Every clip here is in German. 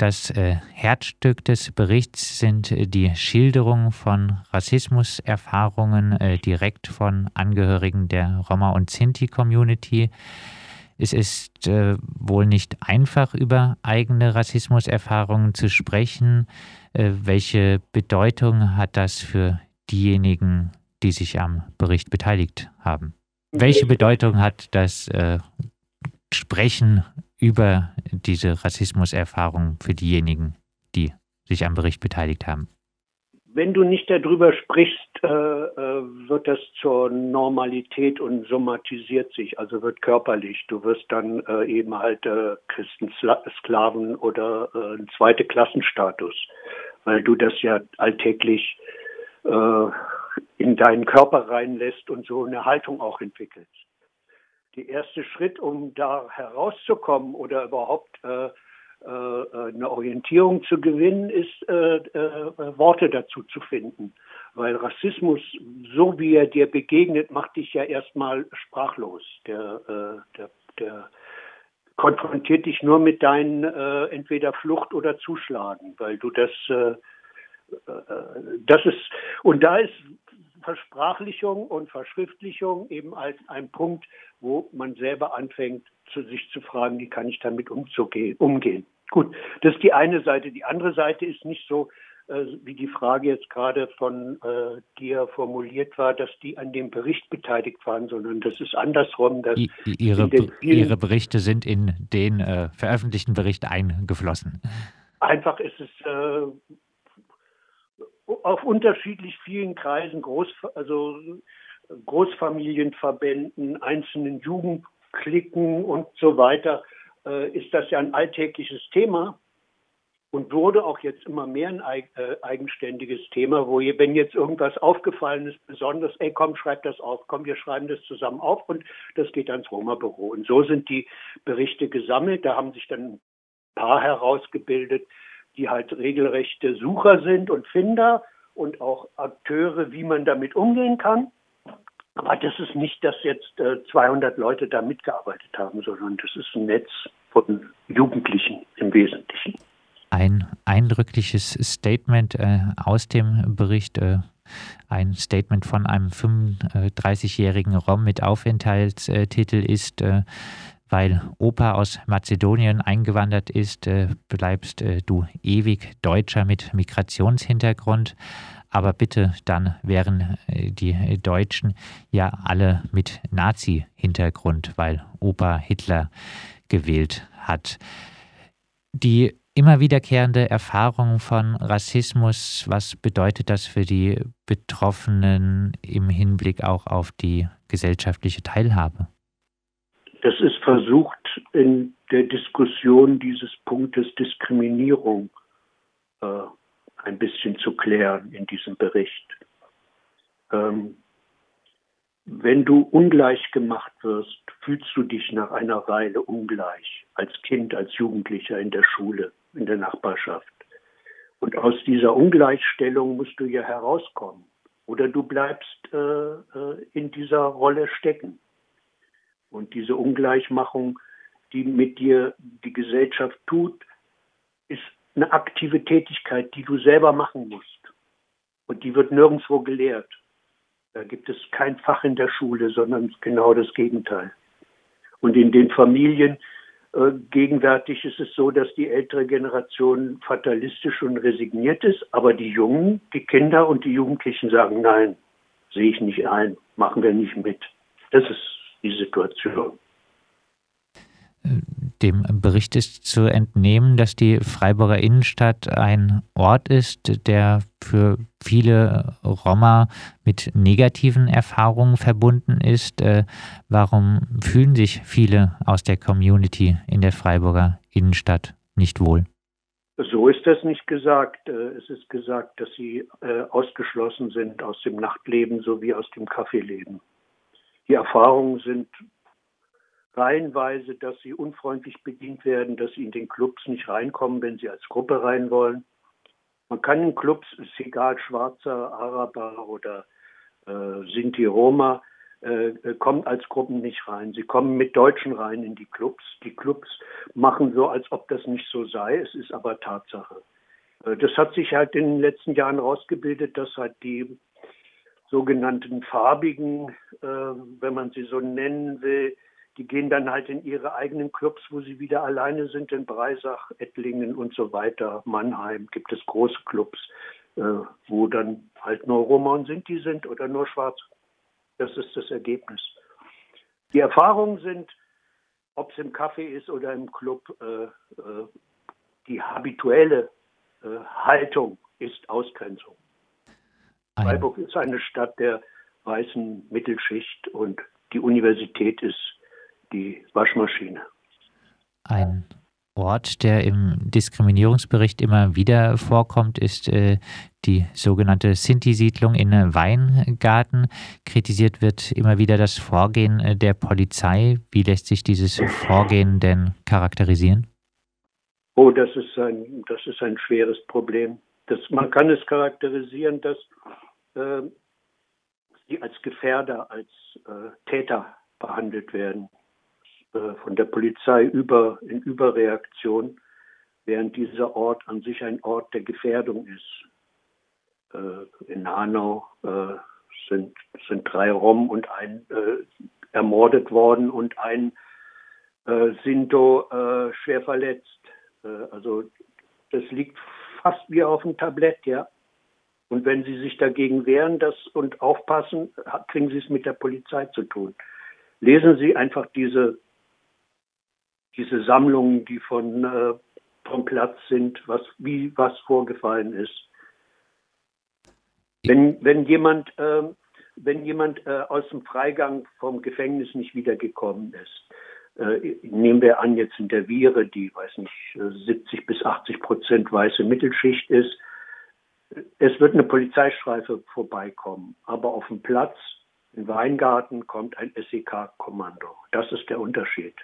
Das äh, Herzstück des Berichts sind äh, die Schilderungen von Rassismuserfahrungen äh, direkt von Angehörigen der Roma- und Sinti-Community. Es ist wohl nicht einfach, über eigene Rassismuserfahrungen zu sprechen. Welche Bedeutung hat das für diejenigen, die sich am Bericht beteiligt haben? Welche Bedeutung hat das Sprechen über diese Rassismuserfahrung für diejenigen, die sich am Bericht beteiligt haben? Wenn du nicht darüber sprichst, äh, äh, wird das zur Normalität und somatisiert sich, also wird körperlich. Du wirst dann äh, eben halt äh, Christensklaven oder äh, ein zweite Klassenstatus, weil du das ja alltäglich äh, in deinen Körper reinlässt und so eine Haltung auch entwickelst der erste Schritt, um da herauszukommen oder überhaupt äh, äh, eine Orientierung zu gewinnen, ist, äh, äh, Worte dazu zu finden. Weil Rassismus, so wie er dir begegnet, macht dich ja erstmal sprachlos. Der, äh, der, der konfrontiert dich nur mit deinen äh, entweder Flucht oder Zuschlagen, weil du das, das ist, und da ist Versprachlichung und Verschriftlichung eben als ein Punkt, wo man selber anfängt, zu sich zu fragen, wie kann ich damit umgehen. Gut, das ist die eine Seite. Die andere Seite ist nicht so, äh, wie die Frage jetzt gerade von äh, dir formuliert war, dass die an dem Bericht beteiligt waren, sondern das ist andersrum. Dass ihre, ihre Berichte sind in den äh, veröffentlichten Bericht eingeflossen. Einfach ist es äh, auf unterschiedlich vielen Kreisen, Groß, also Großfamilienverbänden, einzelnen Jugendklicken und so weiter, äh, ist das ja ein alltägliches Thema und wurde auch jetzt immer mehr ein äh, eigenständiges Thema, wo wenn jetzt irgendwas aufgefallen ist, besonders, ey, komm, schreib das auf, komm, wir schreiben das zusammen auf und das geht ans Roma-Büro. Und so sind die Berichte gesammelt. Da haben sich dann ein paar herausgebildet, die halt regelrechte Sucher sind und Finder und auch Akteure, wie man damit umgehen kann. Aber das ist nicht, dass jetzt äh, 200 Leute da mitgearbeitet haben, sondern das ist ein Netz von Jugendlichen im Wesentlichen. Ein eindrückliches Statement äh, aus dem Bericht, äh, ein Statement von einem 35-jährigen Rom mit Aufenthaltstitel ist, äh, weil Opa aus Mazedonien eingewandert ist, äh, bleibst äh, du ewig Deutscher mit Migrationshintergrund. Aber bitte, dann wären äh, die Deutschen ja alle mit Nazi-Hintergrund, weil Opa Hitler gewählt hat. Die immer wiederkehrende Erfahrung von Rassismus, was bedeutet das für die Betroffenen im Hinblick auch auf die gesellschaftliche Teilhabe? Das ist versucht in der Diskussion dieses Punktes Diskriminierung äh, ein bisschen zu klären in diesem Bericht. Ähm, wenn du ungleich gemacht wirst, fühlst du dich nach einer Weile ungleich, als Kind, als Jugendlicher in der Schule, in der Nachbarschaft. Und aus dieser Ungleichstellung musst du ja herauskommen. Oder du bleibst äh, äh in dieser Rolle stecken. Und diese Ungleichmachung, die mit dir die Gesellschaft tut, ist eine aktive Tätigkeit, die du selber machen musst. Und die wird nirgendwo gelehrt. Da gibt es kein Fach in der Schule, sondern genau das Gegenteil. Und in den Familien äh, gegenwärtig ist es so, dass die ältere Generation fatalistisch und resigniert ist, aber die Jungen, die Kinder und die Jugendlichen sagen, nein, sehe ich nicht ein, machen wir nicht mit. Das ist Situation. Dem Bericht ist zu entnehmen, dass die Freiburger Innenstadt ein Ort ist, der für viele Roma mit negativen Erfahrungen verbunden ist. Äh, warum fühlen sich viele aus der Community in der Freiburger Innenstadt nicht wohl? So ist das nicht gesagt. Äh, es ist gesagt, dass sie äh, ausgeschlossen sind aus dem Nachtleben sowie aus dem Kaffeeleben. Die Erfahrungen sind reihenweise, dass sie unfreundlich bedient werden, dass sie in den Clubs nicht reinkommen, wenn sie als Gruppe rein wollen. Man kann in Clubs, ist egal, Schwarzer, Araber oder äh, Sinti Roma, äh, kommen als Gruppen nicht rein. Sie kommen mit Deutschen rein in die Clubs. Die Clubs machen so, als ob das nicht so sei. Es ist aber Tatsache. Äh, das hat sich halt in den letzten Jahren herausgebildet, dass halt die sogenannten Farbigen, äh, wenn man sie so nennen will, die gehen dann halt in ihre eigenen Clubs, wo sie wieder alleine sind, in Breisach, Ettlingen und so weiter, Mannheim gibt es große Clubs, äh, wo dann halt nur Roma und Sinti sind oder nur Schwarze. Das ist das Ergebnis. Die Erfahrungen sind, ob es im Café ist oder im Club, äh, äh, die habituelle äh, Haltung ist Ausgrenzung. Ein Freiburg ist eine Stadt der weißen Mittelschicht und die Universität ist die Waschmaschine. Ein Ort, der im Diskriminierungsbericht immer wieder vorkommt, ist äh, die sogenannte Sinti-Siedlung in Weingarten. Kritisiert wird immer wieder das Vorgehen äh, der Polizei. Wie lässt sich dieses Vorgehen denn charakterisieren? Oh, das ist ein, das ist ein schweres Problem. Das, man kann es charakterisieren, dass äh, sie als Gefährder, als äh, Täter behandelt werden. Äh, von der Polizei über, in Überreaktion, während dieser Ort an sich ein Ort der Gefährdung ist. Äh, in Hanau äh, sind, sind drei Rom und ein ermordet worden und ein Sinto schwer verletzt. also das liegt fast wie auf dem Tablett, ja. Und wenn Sie sich dagegen wehren das und aufpassen, kriegen Sie es mit der Polizei zu tun. Lesen Sie einfach diese diese Sammlungen, die von, äh, vom Platz sind, was, wie was vorgefallen ist. Wenn, wenn jemand, äh, wenn jemand äh, aus dem Freigang vom Gefängnis nicht wiedergekommen ist, äh, nehmen wir an, jetzt in der Viere, die, weiß nicht, 70 bis 80 Prozent weiße Mittelschicht ist, es wird eine Polizeistreife vorbeikommen, aber auf dem Platz im Weingarten kommt ein SEK-Kommando. Das ist der Unterschied.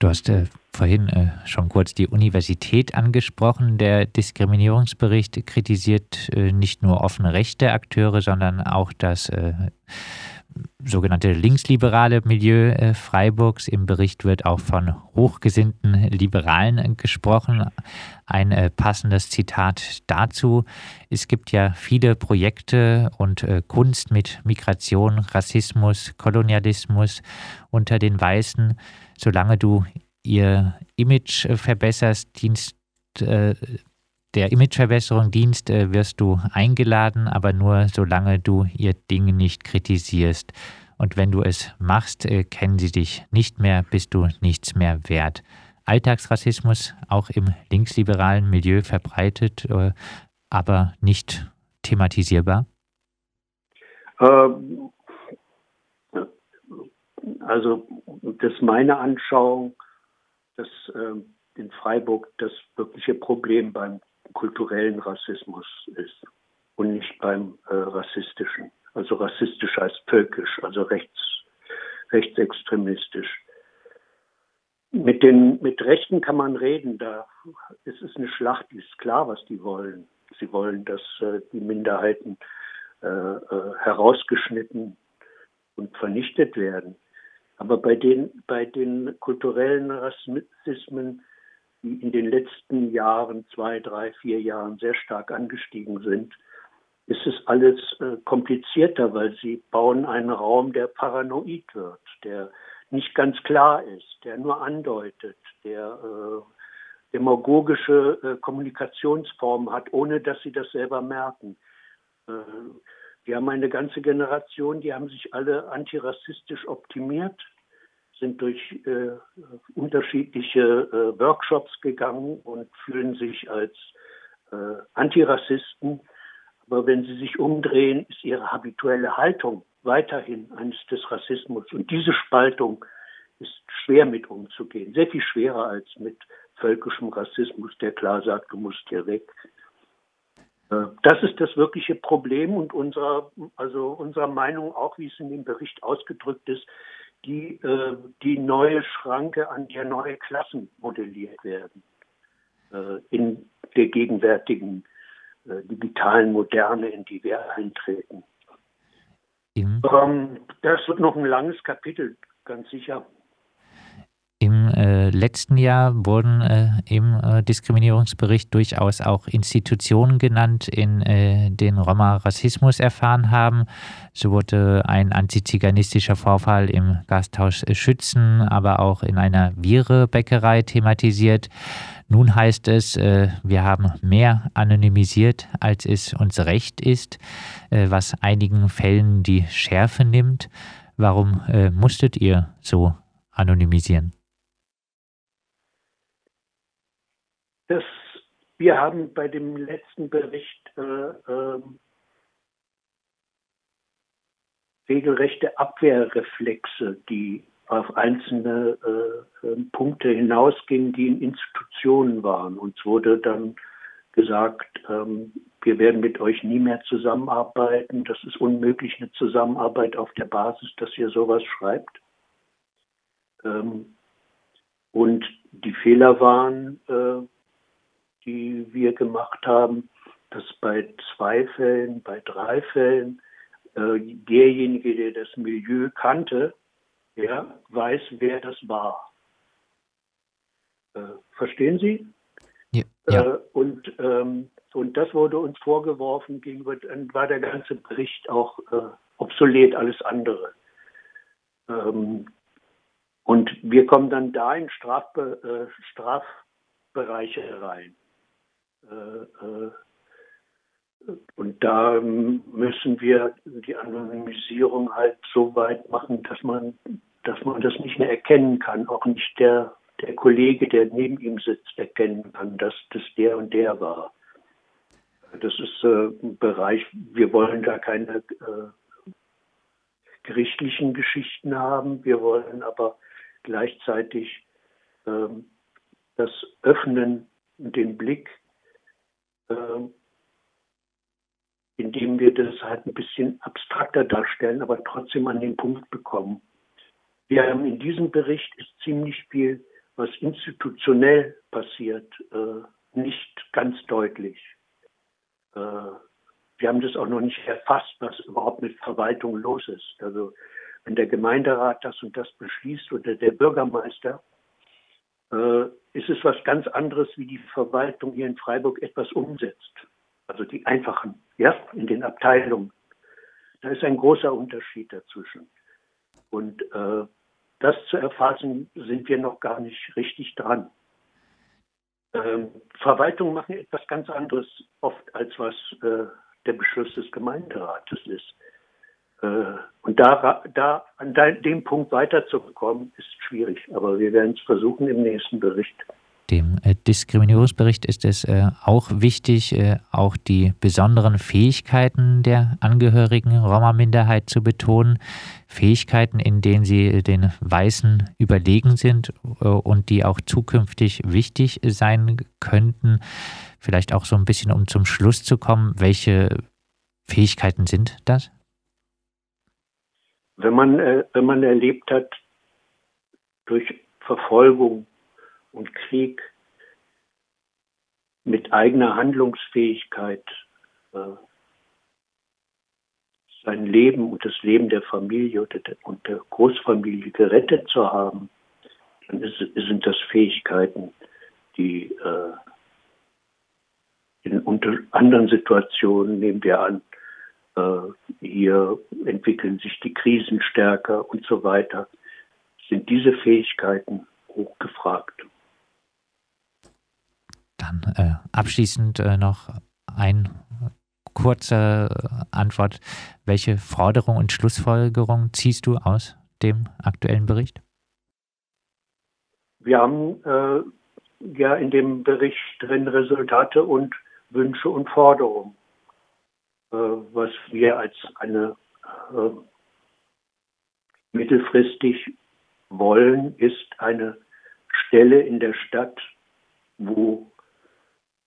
Du hast äh, vorhin äh, schon kurz die Universität angesprochen. Der Diskriminierungsbericht kritisiert äh, nicht nur offene rechte Akteure, sondern auch das äh, sogenannte linksliberale Milieu äh, Freiburgs. Im Bericht wird auch von hochgesinnten Liberalen gesprochen. Ein äh, passendes Zitat dazu. Es gibt ja viele Projekte und Kunst mit Migration, Rassismus, Kolonialismus unter den Weißen solange du ihr Image äh, verbesserst, dienst, äh, der Imageverbesserung dienst, äh, wirst du eingeladen, aber nur solange du ihr Ding nicht kritisierst. Und wenn du es machst, äh, kennen sie dich nicht mehr, bist du nichts mehr wert. Alltagsrassismus auch im linksliberalen Milieu verbreitet, äh, aber nicht thematisierbar? Ähm, also das ist meine Anschauung, dass äh, in Freiburg das wirkliche Problem beim kulturellen Rassismus ist und nicht beim äh, rassistischen. Also rassistisch heißt völkisch, also rechts, rechtsextremistisch. Mit den mit Rechten kann man reden, da ist es eine Schlacht, ist klar, was die wollen. Sie wollen, dass äh, die Minderheiten äh, äh, herausgeschnitten und vernichtet werden. Aber bei den, bei den kulturellen Rassismen, die in den letzten Jahren, zwei, drei, vier Jahren sehr stark angestiegen sind, ist es alles äh, komplizierter, weil sie bauen einen Raum, der paranoid wird, der nicht ganz klar ist, der nur andeutet, der äh, demagogische äh, Kommunikationsformen hat, ohne dass sie das selber merken. Äh, wir haben eine ganze Generation, die haben sich alle antirassistisch optimiert, sind durch äh, unterschiedliche äh, Workshops gegangen und fühlen sich als äh, Antirassisten. Aber wenn sie sich umdrehen, ist ihre habituelle Haltung weiterhin eines des Rassismus. Und diese Spaltung ist schwer mit umzugehen, sehr viel schwerer als mit völkischem Rassismus, der klar sagt, du musst hier weg. Äh, das ist das wirkliche Problem und unserer, also unserer Meinung auch, wie es in dem Bericht ausgedrückt ist, die, äh, die neue Schranke, an der neue Klassen modelliert werden äh, in der gegenwärtigen äh, digitalen Moderne, in die wir eintreten. Im ähm, das wird noch ein langes Kapitel, ganz sicher. Äh, letzten Jahr wurden äh, im äh, Diskriminierungsbericht durchaus auch Institutionen genannt, in äh, denen Roma Rassismus erfahren haben. So wurde ein antiziganistischer Vorfall im Gasthaus Schützen, aber auch in einer Viere-Bäckerei thematisiert. Nun heißt es, äh, wir haben mehr anonymisiert, als es uns recht ist, äh, was einigen Fällen die Schärfe nimmt. Warum musstet ihr so anonymisieren? Das, wir haben bei dem letzten Bericht äh, äh, regelrechte Abwehrreflexe, die auf einzelne äh, ähm, Punkte hinausgingen, die in Institutionen waren. Uns wurde dann gesagt, ähm, wir werden mit euch nie mehr zusammenarbeiten. Das ist unmöglich, eine Zusammenarbeit auf der Basis, dass ihr sowas schreibt. Ähm, und die Fehler waren, äh, die wir gemacht haben, dass bei zwei Fällen, bei drei Fällen äh, derjenige, der das Milieu kannte, ja, weiß, wer das war. Äh, verstehen Sie? Ja. ja. Äh, und, ähm, und das wurde uns vorgeworfen, gegenüber, dann war der ganze Bericht auch äh, obsolet, alles andere. Ähm, und wir kommen dann da in Strafbe äh, Strafbereiche rein. Äh, äh, und da müssen wir die Anonymisierung halt so weit machen, dass man, dass man das nicht mehr erkennen kann. Auch nicht der, der Kollege, der neben ihm sitzt, erkennen kann, dass das der und der war. Das ist äh, ein Bereich, wir wollen da keine gerichtlichen Geschichten haben. Wir wollen aber gleichzeitig äh, das Öffnen und den Blick indem wir das halt ein bisschen abstrakter darstellen, aber trotzdem an den Punkt bekommen. Wir haben in diesem Bericht ist ziemlich viel, was institutionell passiert, äh, nicht ganz deutlich. Äh, wir haben das auch noch nicht erfasst, was überhaupt mit Verwaltung los ist. Also wenn der Gemeinderat das und das beschließt oder der Bürgermeister, äh, ist es was ganz anderes, wie die Verwaltung hier in Freiburg etwas umsetzt. Also die einfachen, ja, in den Abteilungen. Da ist ein großer Unterschied dazwischen. Und äh, das zu erfassen, sind wir noch gar nicht richtig dran. Ähm, Verwaltungen machen etwas ganz anderes oft, als was äh, der Beschluss des Gemeinderates ist. Äh, und da, da an dem Punkt weiterzukommen, ist schwierig. Aber wir werden es versuchen im nächsten Bericht. Dem äh, Diskriminierungsbericht ist es äh, auch wichtig, auch die besonderen Fähigkeiten der Angehörigen Roma-Minderheit zu betonen. Fähigkeiten, in denen sie den Weißen überlegen sind und die auch zukünftig wichtig sein könnten. Vielleicht auch so ein bisschen, um zum Schluss zu kommen, welche Fähigkeiten sind das? Wenn man, äh, wenn man erlebt hat, durch Verfolgung und Krieg mit eigener Handlungsfähigkeit äh, sein Leben und das Leben der Familie und der Großfamilie gerettet zu haben, dann ist, sind das Fähigkeiten, die äh, in unter anderen Situationen, nehmen wir an, hier entwickeln sich die Krisen stärker und so weiter. Sind diese Fähigkeiten hochgefragt? Dann äh, abschließend äh, noch ein kurze Antwort. Welche Forderung und Schlussfolgerung ziehst du aus dem aktuellen Bericht? Wir haben äh, ja in dem Bericht drin Resultate und Wünsche und Forderungen. Äh, was wir als eine äh, mittelfristig wollen, ist eine Stelle in der Stadt, wo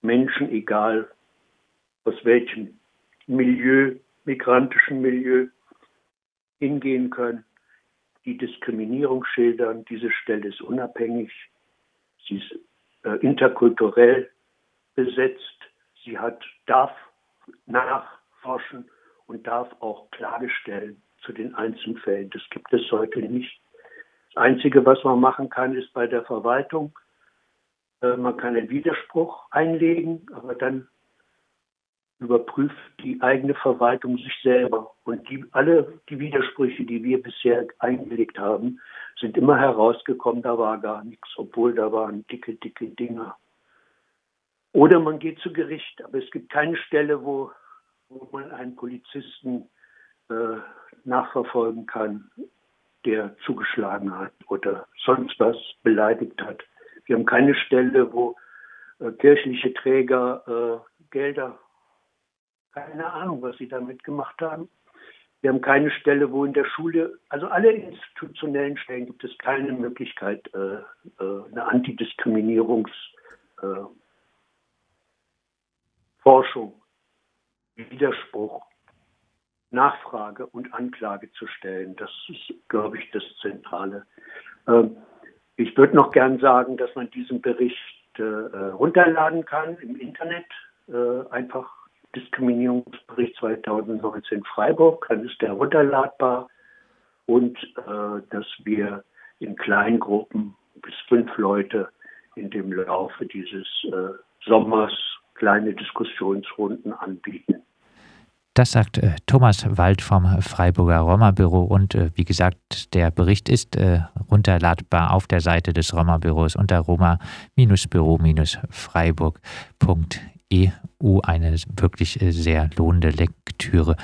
Menschen, egal aus welchem Milieu, migrantischen Milieu, hingehen können, die Diskriminierung schildern. Diese Stelle ist unabhängig, sie ist äh, interkulturell besetzt, sie hat, darf nach forschen und darf auch Klage stellen zu den Einzelfällen. Das gibt es heute nicht. Das Einzige, was man machen kann, ist bei der Verwaltung, äh, man kann einen Widerspruch einlegen, aber dann überprüft die eigene Verwaltung sich selber. Und die, alle die Widersprüche, die wir bisher eingelegt haben, sind immer herausgekommen, da war gar nichts, obwohl da waren dicke, dicke Dinger. Oder man geht zu Gericht, aber es gibt keine Stelle, wo, wo man einen Polizisten äh, nachverfolgen kann, der zugeschlagen hat oder sonst was beleidigt hat. Wir haben keine Stelle, wo äh, kirchliche Träger äh, Gelder keine Ahnung, was sie damit gemacht haben. Wir haben keine Stelle, wo in der Schule, also alle institutionellen Stellen gibt es keine Möglichkeit, äh, äh, eine Antidiskriminierungsforschung, äh, Widerspruch, Nachfrage und Anklage zu stellen. Das ist, glaube ich, das Zentrale. Ähm, ich würde noch gern sagen, dass man diesen Bericht äh, runterladen kann im Internet, äh, einfach Diskriminierungsbericht 2019 Freiburg, dann ist der runterladbar und äh, dass wir in Kleingruppen bis fünf Leute in dem Laufe dieses äh, Sommers kleine Diskussionsrunden anbieten. Das sagt äh, Thomas Wald vom Freiburger Roma-Büro und äh, wie gesagt, der Bericht ist äh, runterladbar auf der Seite des Roma-Büros unter roma-büro-freiburg.de EU eine wirklich äh, sehr lohnende Lektüre.